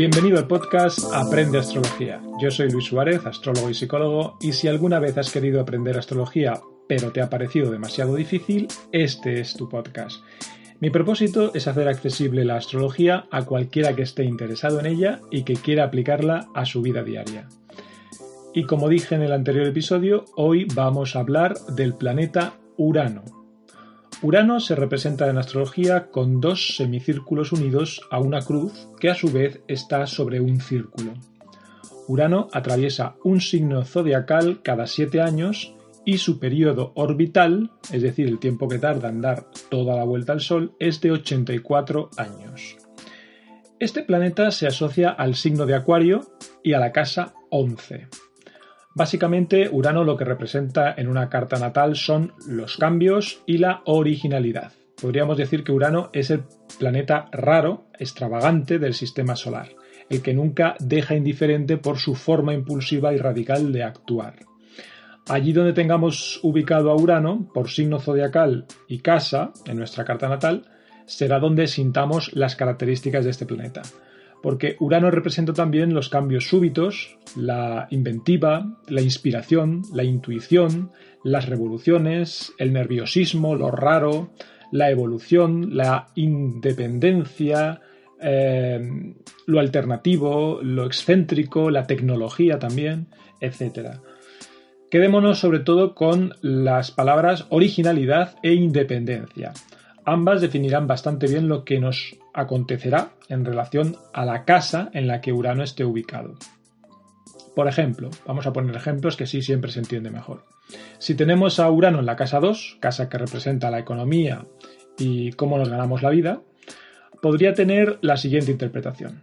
Bienvenido al podcast Aprende Astrología. Yo soy Luis Suárez, astrólogo y psicólogo, y si alguna vez has querido aprender astrología pero te ha parecido demasiado difícil, este es tu podcast. Mi propósito es hacer accesible la astrología a cualquiera que esté interesado en ella y que quiera aplicarla a su vida diaria. Y como dije en el anterior episodio, hoy vamos a hablar del planeta Urano, Urano se representa en astrología con dos semicírculos unidos a una cruz que a su vez está sobre un círculo. Urano atraviesa un signo zodiacal cada siete años y su periodo orbital, es decir, el tiempo que tarda en dar toda la vuelta al Sol, es de 84 años. Este planeta se asocia al signo de Acuario y a la casa 11. Básicamente, Urano lo que representa en una carta natal son los cambios y la originalidad. Podríamos decir que Urano es el planeta raro, extravagante del sistema solar, el que nunca deja indiferente por su forma impulsiva y radical de actuar. Allí donde tengamos ubicado a Urano, por signo zodiacal y casa, en nuestra carta natal, será donde sintamos las características de este planeta porque Urano representa también los cambios súbitos, la inventiva, la inspiración, la intuición, las revoluciones, el nerviosismo, lo raro, la evolución, la independencia, eh, lo alternativo, lo excéntrico, la tecnología también, etc. Quedémonos sobre todo con las palabras originalidad e independencia. Ambas definirán bastante bien lo que nos acontecerá en relación a la casa en la que Urano esté ubicado. Por ejemplo, vamos a poner ejemplos que sí siempre se entiende mejor. Si tenemos a Urano en la casa 2, casa que representa la economía y cómo nos ganamos la vida, podría tener la siguiente interpretación.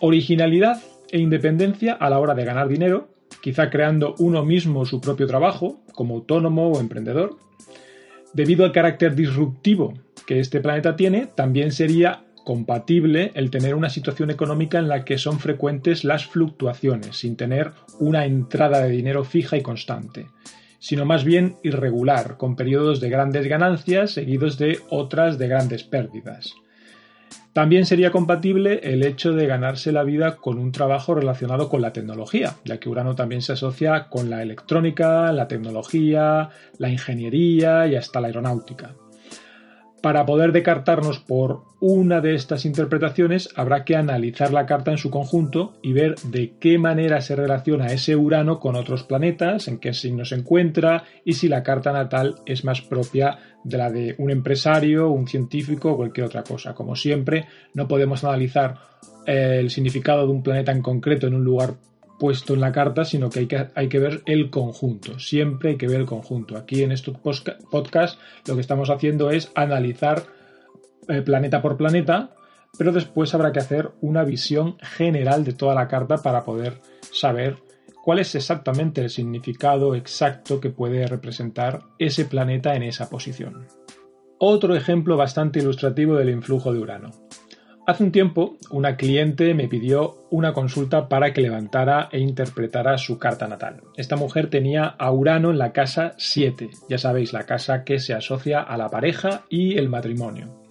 Originalidad e independencia a la hora de ganar dinero, quizá creando uno mismo su propio trabajo, como autónomo o emprendedor. Debido al carácter disruptivo que este planeta tiene, también sería compatible el tener una situación económica en la que son frecuentes las fluctuaciones, sin tener una entrada de dinero fija y constante, sino más bien irregular, con periodos de grandes ganancias seguidos de otras de grandes pérdidas. También sería compatible el hecho de ganarse la vida con un trabajo relacionado con la tecnología, ya que Urano también se asocia con la electrónica, la tecnología, la ingeniería y hasta la aeronáutica. Para poder decartarnos por una de estas interpretaciones habrá que analizar la carta en su conjunto y ver de qué manera se relaciona ese Urano con otros planetas, en qué signo se encuentra y si la carta natal es más propia de la de un empresario, un científico o cualquier otra cosa. Como siempre, no podemos analizar el significado de un planeta en concreto en un lugar puesto en la carta, sino que hay, que ver el conjunto. Siempre hay que ver el conjunto. Aquí en este podcast lo que estamos haciendo es analizar eh, planeta por planeta, pero después habrá que hacer una visión general de toda la carta para poder saber cuál es exactamente el significado exacto que puede representar ese planeta en esa posición. Otro ejemplo bastante ilustrativo del influjo de Urano. Hace un tiempo, una cliente me pidió una consulta para que levantara e interpretara su carta natal. Esta mujer tenía a Urano en la casa 7, ya sabéis, la casa que se asocia a la pareja y el matrimonio.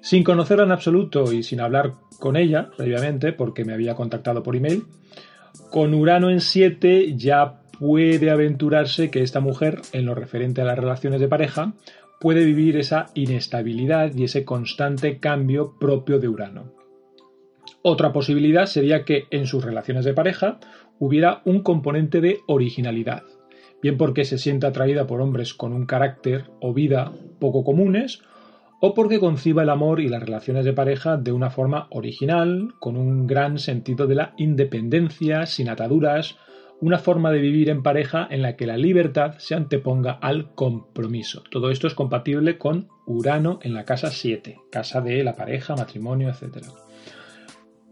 Sin conocerla en absoluto y sin hablar con ella, previamente, porque me había contactado por email, con Urano en 7 ya puede aventurarse que esta mujer, en lo referente a las relaciones de pareja, puede vivir esa inestabilidad y ese constante cambio propio de Urano. Otra posibilidad sería que en sus relaciones de pareja hubiera un componente de originalidad, bien porque se siente atraída por hombres con un carácter o vida poco comunes, o porque conciba el amor y las relaciones de pareja de una forma original, con un gran sentido de la independencia, sin ataduras, una forma de vivir en pareja en la que la libertad se anteponga al compromiso. Todo esto es compatible con Urano en la casa 7, casa de la pareja, matrimonio, etc.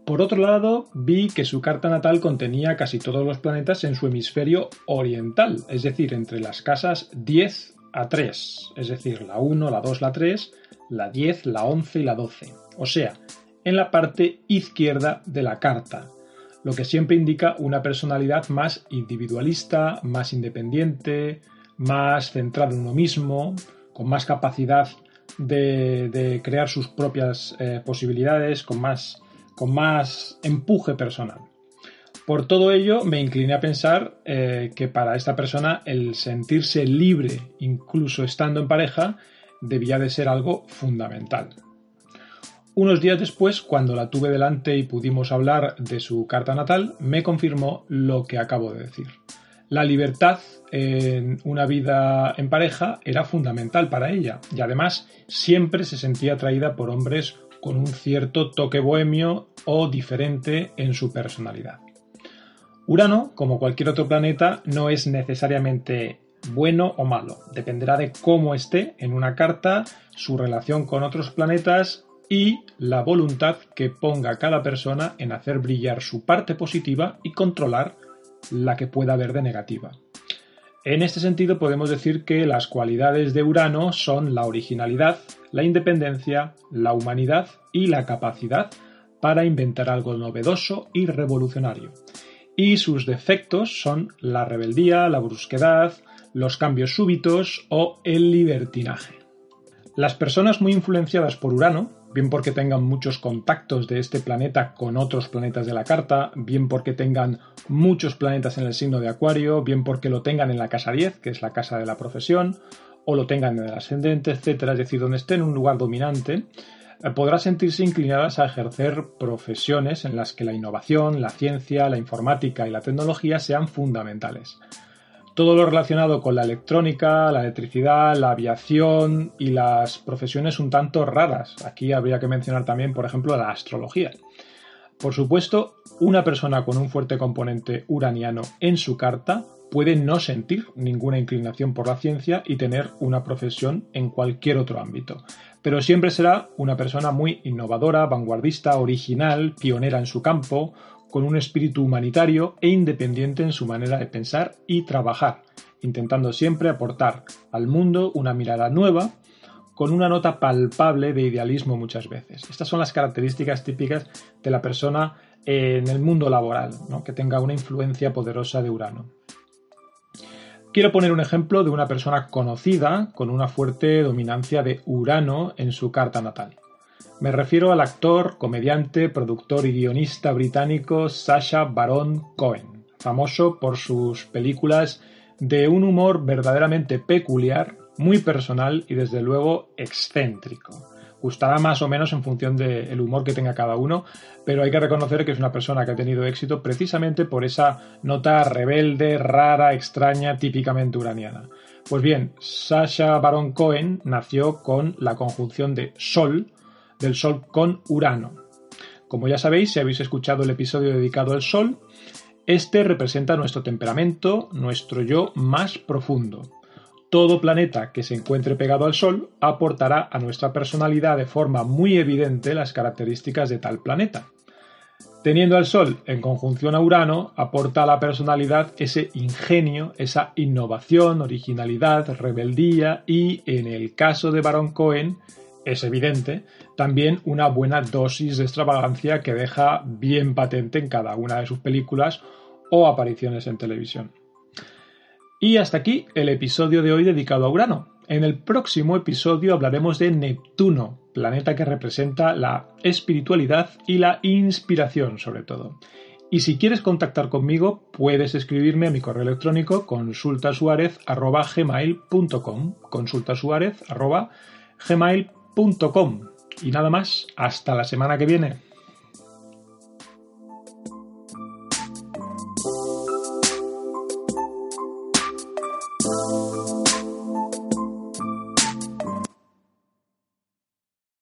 Por otro lado, vi que su carta natal contenía casi todos los planetas en su hemisferio oriental, es decir, entre las casas 10 a 3, es decir, la 1, la 2, la 3, la 10, la 11 y la 12, o sea, en la parte izquierda de la carta, lo que siempre indica una personalidad más individualista, más independiente, más centrada en uno mismo, con más capacidad de, crear sus propias eh, posibilidades, con más empuje personal. Por todo ello, me incliné a pensar eh, que para esta persona el sentirse libre, incluso estando en pareja, debía de ser algo fundamental. Unos días después, cuando la tuve delante y pudimos hablar de su carta natal, me confirmó lo que acabo de decir. La libertad en una vida en pareja era fundamental para ella y además siempre se sentía atraída por hombres con un cierto toque bohemio o diferente en su personalidad. Urano, como cualquier otro planeta, no es necesariamente bueno o malo, dependerá de cómo esté en una carta, su relación con otros planetas y la voluntad que ponga cada persona en hacer brillar su parte positiva y controlar la que pueda haber de negativa. En este sentido podemos decir que las cualidades de Urano son la originalidad, la independencia, la humanidad y la capacidad para inventar algo novedoso y revolucionario. Y sus defectos son la rebeldía, la brusquedad, los cambios súbitos o el libertinaje. Las personas muy influenciadas por Urano bien porque tengan muchos contactos de este planeta con otros planetas de la carta, bien porque tengan muchos planetas en el signo de Acuario, bien porque lo tengan en la casa 10, que es la casa de la profesión, o lo tengan en el ascendente, etcétera, es decir, donde esté en un lugar dominante, eh, podrá sentirse inclinadas a ejercer profesiones en las que la innovación, la ciencia, la informática y la tecnología sean fundamentales todo lo relacionado con la electrónica, la electricidad, la aviación y las profesiones un tanto raras. Aquí habría que mencionar también, por ejemplo, la astrología. Por supuesto, una persona con un fuerte componente uraniano en su carta puede no sentir ninguna inclinación por la ciencia y tener una profesión en cualquier otro ámbito, pero siempre será una persona muy innovadora, vanguardista, original, pionera en su campo, con un espíritu humanitario e independiente en su manera de pensar y trabajar, intentando siempre aportar al mundo una mirada nueva, con una nota palpable de idealismo muchas veces. Estas son las características típicas de la persona en el mundo laboral, que tenga una influencia poderosa de Urano. Quiero poner un ejemplo de una persona conocida con una fuerte dominancia de Urano en su carta natal. Me refiero al actor, comediante, productor y guionista británico Sacha Baron Cohen, famoso por sus películas de un humor verdaderamente peculiar, muy personal y desde luego excéntrico. Gustará más o menos en función del humor que tenga cada uno, pero hay que reconocer que es una persona que ha tenido éxito precisamente por esa nota rebelde, rara, extraña, típicamente uraniana. Pues bien, Sasha Baron Cohen nació con la conjunción de Sol, del Sol con Urano. Como ya sabéis, si habéis escuchado el episodio dedicado al Sol, este representa nuestro temperamento, nuestro yo más profundo. Todo planeta que se encuentre pegado al Sol aportará a nuestra personalidad de forma muy evidente las características de tal planeta. Teniendo al Sol en conjunción a Urano, aporta a la personalidad ese ingenio, esa innovación, originalidad, rebeldía y, en el caso de Baron Cohen, es evidente, también una buena dosis de extravagancia que deja bien patente en cada una de sus películas o apariciones en televisión. Y hasta aquí el episodio de hoy dedicado a Urano. En el próximo episodio hablaremos de Neptuno, planeta que representa la espiritualidad y la inspiración sobre todo. Y si quieres contactar conmigo, puedes escribirme a mi correo electrónico consultasuarez.gmail.com consultasuarez.gmail.com y nada más, hasta la semana que viene.